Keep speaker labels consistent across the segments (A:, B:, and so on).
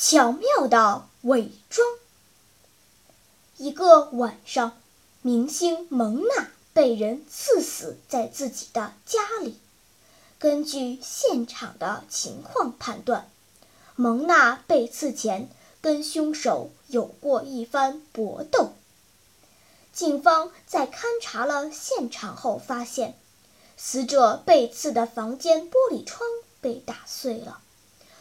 A: 巧妙的伪装。一个晚上，明星蒙娜被人刺死在自己的家里。根据现场的情况判断，蒙娜被刺前跟凶手有过一番搏斗。警方在勘察了现场后发现，死者被刺的房间玻璃窗被打碎了，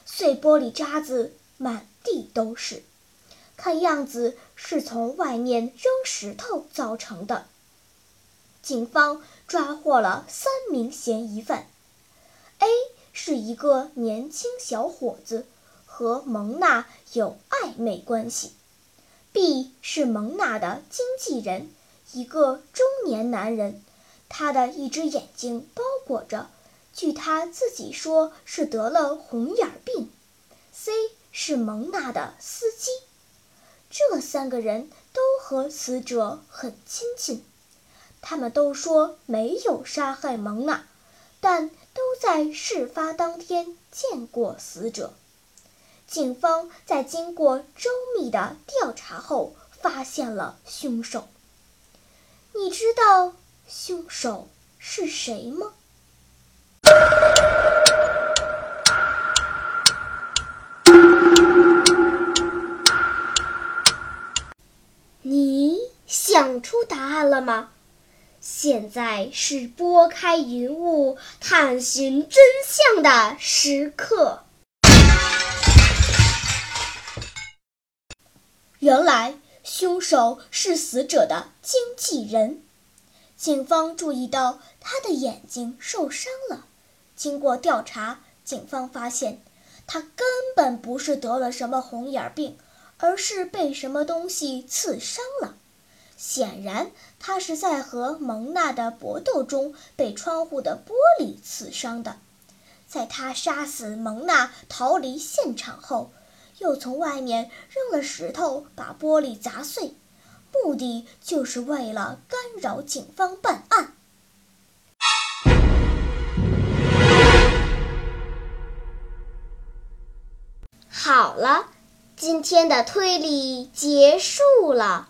A: 碎玻璃渣子。满地都是，看样子是从外面扔石头造成的。警方抓获了三名嫌疑犯：A 是一个年轻小伙子，和蒙娜有暧昧关系；B 是蒙娜的经纪人，一个中年男人，他的一只眼睛包裹着，据他自己说是得了红眼病；C。是蒙娜的司机，这三个人都和死者很亲近，他们都说没有杀害蒙娜，但都在事发当天见过死者。警方在经过周密的调查后，发现了凶手。你知道凶手是谁吗？看了吗？现在是拨开云雾探寻真相的时刻。原来凶手是死者的经纪人。警方注意到他的眼睛受伤了。经过调查，警方发现他根本不是得了什么红眼病，而是被什么东西刺伤了。显然，他是在和蒙娜的搏斗中被窗户的玻璃刺伤的。在他杀死蒙娜、逃离现场后，又从外面扔了石头把玻璃砸碎，目的就是为了干扰警方办案。好了，今天的推理结束了。